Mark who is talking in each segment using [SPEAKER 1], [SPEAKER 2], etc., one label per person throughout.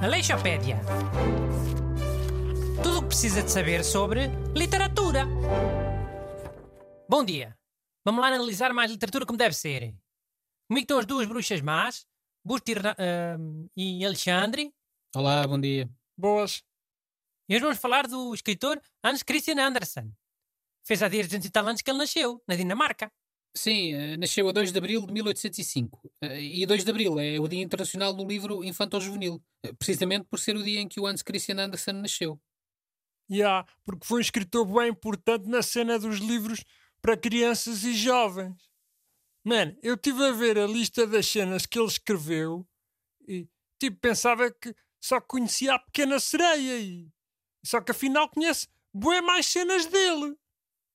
[SPEAKER 1] Aleixopédia. Tudo o que precisa de saber sobre literatura. Bom dia. Vamos lá analisar mais literatura como deve ser. Comigo estão as duas bruxas más, Busti uh, e Alexandre.
[SPEAKER 2] Olá, bom dia.
[SPEAKER 3] Boas.
[SPEAKER 1] E hoje vamos falar do escritor Hans Christian Andersen. Fez há dias 200 e tal anos que ele nasceu, na Dinamarca.
[SPEAKER 2] Sim, uh, nasceu a 2 de abril de 1805. Uh, e 2 de abril é o Dia Internacional do Livro Infantil-Juvenil, uh, precisamente por ser o dia em que o Hans Christian Andersen nasceu.
[SPEAKER 3] Já, yeah, porque foi um escritor bem importante na cena dos livros para crianças e jovens. Man, eu estive a ver a lista das cenas que ele escreveu e, tipo, pensava que só conhecia a Pequena Sereia e... Só que afinal conhece bué mais cenas dele.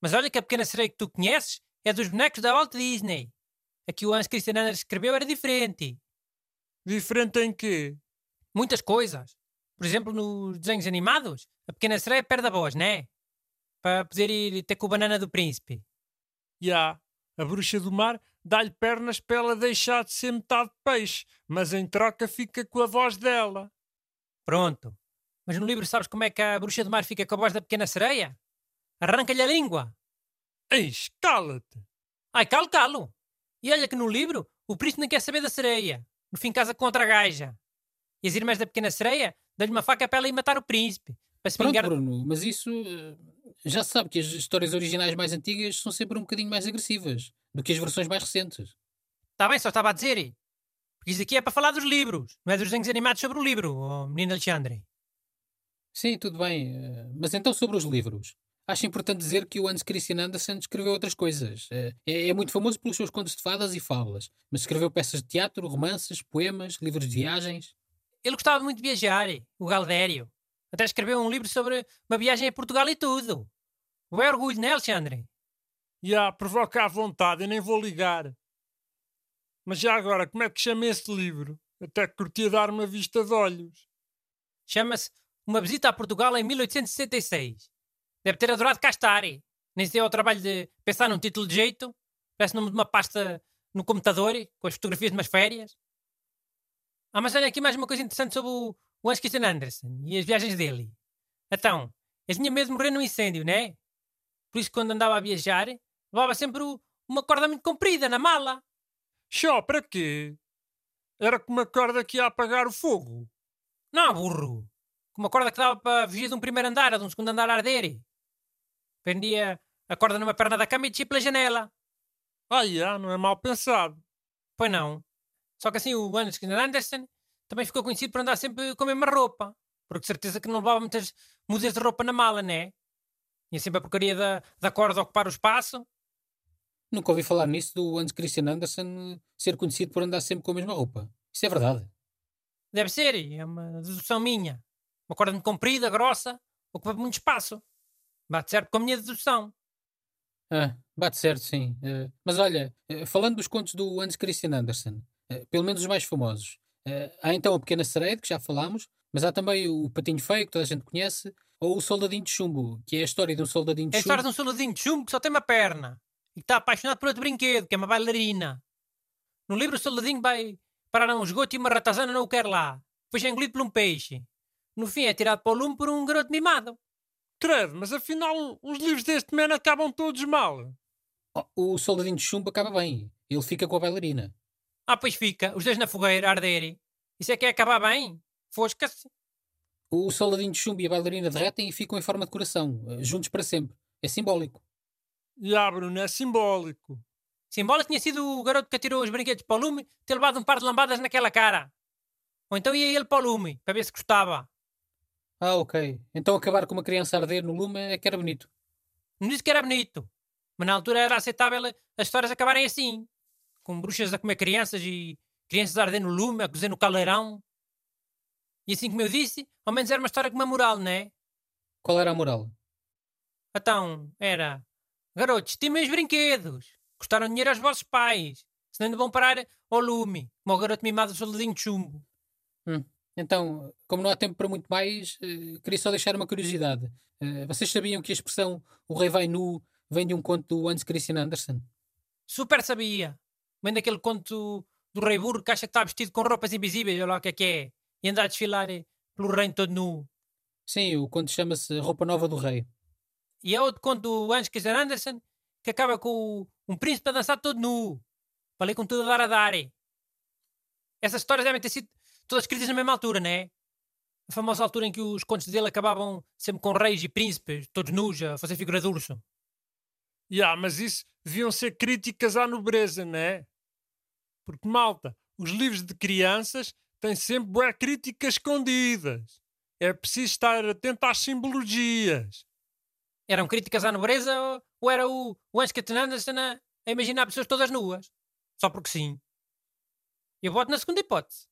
[SPEAKER 1] Mas olha que a Pequena Sereia que tu conheces é dos bonecos da Walt Disney. A que o Hans Christian Andersen escreveu era diferente.
[SPEAKER 3] Diferente em quê?
[SPEAKER 1] Muitas coisas. Por exemplo, nos desenhos animados, a Pequena Sereia perde a voz, né? Para poder ir ter com o banana do príncipe.
[SPEAKER 3] Já, yeah, a bruxa do mar dá-lhe pernas para ela deixar de ser metade peixe, mas em troca fica com a voz dela.
[SPEAKER 1] Pronto. Mas no livro sabes como é que a bruxa do mar fica com a voz da pequena sereia? Arranca-lhe a língua.
[SPEAKER 3] Eis, cala-te.
[SPEAKER 1] Ai, calo, calo. E olha que no livro o príncipe não quer saber da sereia. No fim casa contra a gaja. E as irmãs da pequena sereia dão-lhe uma faca para ela ir matar o príncipe. Para se
[SPEAKER 2] Pronto,
[SPEAKER 1] vingar...
[SPEAKER 2] Bruno, mas isso eh, já se sabe que as histórias originais mais antigas são sempre um bocadinho mais agressivas do que as versões mais recentes.
[SPEAKER 1] Está bem, só estava a dizer. Porque isso aqui é para falar dos livros, não é dos desenhos animados sobre o livro, oh, menino Alexandre.
[SPEAKER 2] Sim, tudo bem. eh, Mas então sobre os livros. Acho importante dizer que o Hans Christian Andersen escreveu outras coisas. Eh, É, é muito famoso pelos seus contos de fadas e fábulas, mas escreveu peças de teatro, romances, poemas, livros de viagens.
[SPEAKER 1] Ele gostava muito de viajar, o Galdério. Até escreveu um livro sobre uma viagem a Portugal e tudo. O é orgulho, não é, Alexandre?
[SPEAKER 3] Já, provoca à vontade, eu nem vou ligar. Mas já agora, como é que chama esse livro? Até que curtia dar uma vista de olhos.
[SPEAKER 1] Chama-se Uma Visita a Portugal em 1866. Deve ter adorado cá estar. Nem se deu ao trabalho de pensar num título de jeito. Parece nome de uma pasta no computador, com as fotografias de umas férias. Ah, mas olha aqui mais uma coisa interessante sobre o, o Hans Christian Andersen e as viagens dele. Então, ele tinha medo de morrer num incêndio, né? Por isso, quando andava a viajar, levava sempre o- uma corda muito comprida na mala.
[SPEAKER 3] Xó, para quê? Era com uma corda que ia apagar o fogo.
[SPEAKER 1] Não, burro. Com uma corda que dava para fugir de um primeiro andar ou de um segundo andar a arder. Prendia a corda numa perna da cama e descia pela janela.
[SPEAKER 3] Ah, já, não é mal pensado.
[SPEAKER 1] Pois não. Só que assim o Hans Christian Andersen também ficou conhecido por andar sempre com a mesma roupa. Porque de certeza que não levava muitas mudas de roupa na mala, né? Tinha sempre a porcaria da, da corda a ocupar o espaço.
[SPEAKER 2] Nunca ouvi falar nisso do Hans Christian Andersen eh, ser conhecido por andar sempre com a mesma roupa. Isso é verdade.
[SPEAKER 1] Deve ser, é uma dedução minha. Uma corda muito comprida, grossa, ocupa muito espaço. Bate certo com a minha dedução.
[SPEAKER 2] Ah, bate certo, sim. Eh, mas olha, eh, falando dos contos do Hans Christian Andersen, eh, pelo menos os mais famosos, há então a Pequena Sereia, que já falámos, mas há também o Patinho Feio, que toda a gente conhece, ou o Soldadinho de Chumbo, que é a história de um soldadinho de
[SPEAKER 1] É a história de
[SPEAKER 2] chumbo.
[SPEAKER 1] um soldadinho de chumbo que só tem uma perna e que está apaixonado por outro brinquedo, que é uma bailarina. No livro, o soldadinho vai parar um esgoto e uma ratazana não o quer lá. Depois é engolido por um peixe. No fim, é tirado para o lume por um garoto mimado.
[SPEAKER 3] Mas afinal os livros deste man acabam todos mal.
[SPEAKER 2] Oh, o Soldadinho de Chumbo acaba bem. Ele fica com a bailarina.
[SPEAKER 1] Ah, pois fica, os dois na fogueira a arderem. Isso é que é acabar bem? Fosca-se.
[SPEAKER 2] O Soldadinho de Chumbo e a bailarina derretem e ficam em forma de coração, eh, juntos para sempre. É simbólico.
[SPEAKER 3] Já, Bruno, é simbólico.
[SPEAKER 1] Simbólico tinha sido o garoto que atirou os brinquedos para o lume ter levado um par de lambadas naquela cara. Ou então ia ele para o lume, para ver se gostava.
[SPEAKER 2] Ah, ok. Então acabar com uma criança a arder no lume é que era bonito.
[SPEAKER 1] Não disse que era bonito. Mas na altura era aceitável as histórias acabarem assim. Com bruxas a comer crianças e crianças a arder no lume, a cozer no caldeirão. E assim como eu disse, ao menos era uma história com uma moral, não é?
[SPEAKER 2] Qual era a moral?
[SPEAKER 1] Então, era... Garotos, estimem os brinquedos. Custaram dinheiro aos vossos pais. Senão ainda vão parar ao lume. Como o garoto mimado do soldadinho de chumbo.
[SPEAKER 2] Então, como não há tempo para muito mais, eh, queria só deixar uma curiosidade. Eh, vocês sabiam que a expressão o rei vai nu vem de um conto do Hans Christian Andersen?
[SPEAKER 1] Super sabia. Vem daquele conto do rei burro que acha que está vestido com roupas invisíveis, olha lá o que é que é, e anda a desfilar eh, pelo reino todo nu.
[SPEAKER 2] Sim, o conto chama-se Roupa Nova do Rei.
[SPEAKER 1] E é outro conto do Hans Christian Andersen que acaba com um príncipe a dançar todo nu. Falei com tudo a dar a dar. Essas histórias devem ter sido todas escritas na mesma altura, não é? A famosa altura em que os contos dele acabavam sempre com reis e príncipes, todos nus, a fazer figura de urso.
[SPEAKER 3] Ya, mas isso deviam ser críticas à nobreza, não é? Porque, malta, os livros de crianças têm sempre boas críticas escondidas. É preciso estar atento às simbologias.
[SPEAKER 1] Eram críticas à nobreza ou, ou era o, o Andersen a, a imaginar pessoas todas nuas? Só porque sim. Eu voto na segunda hipótese.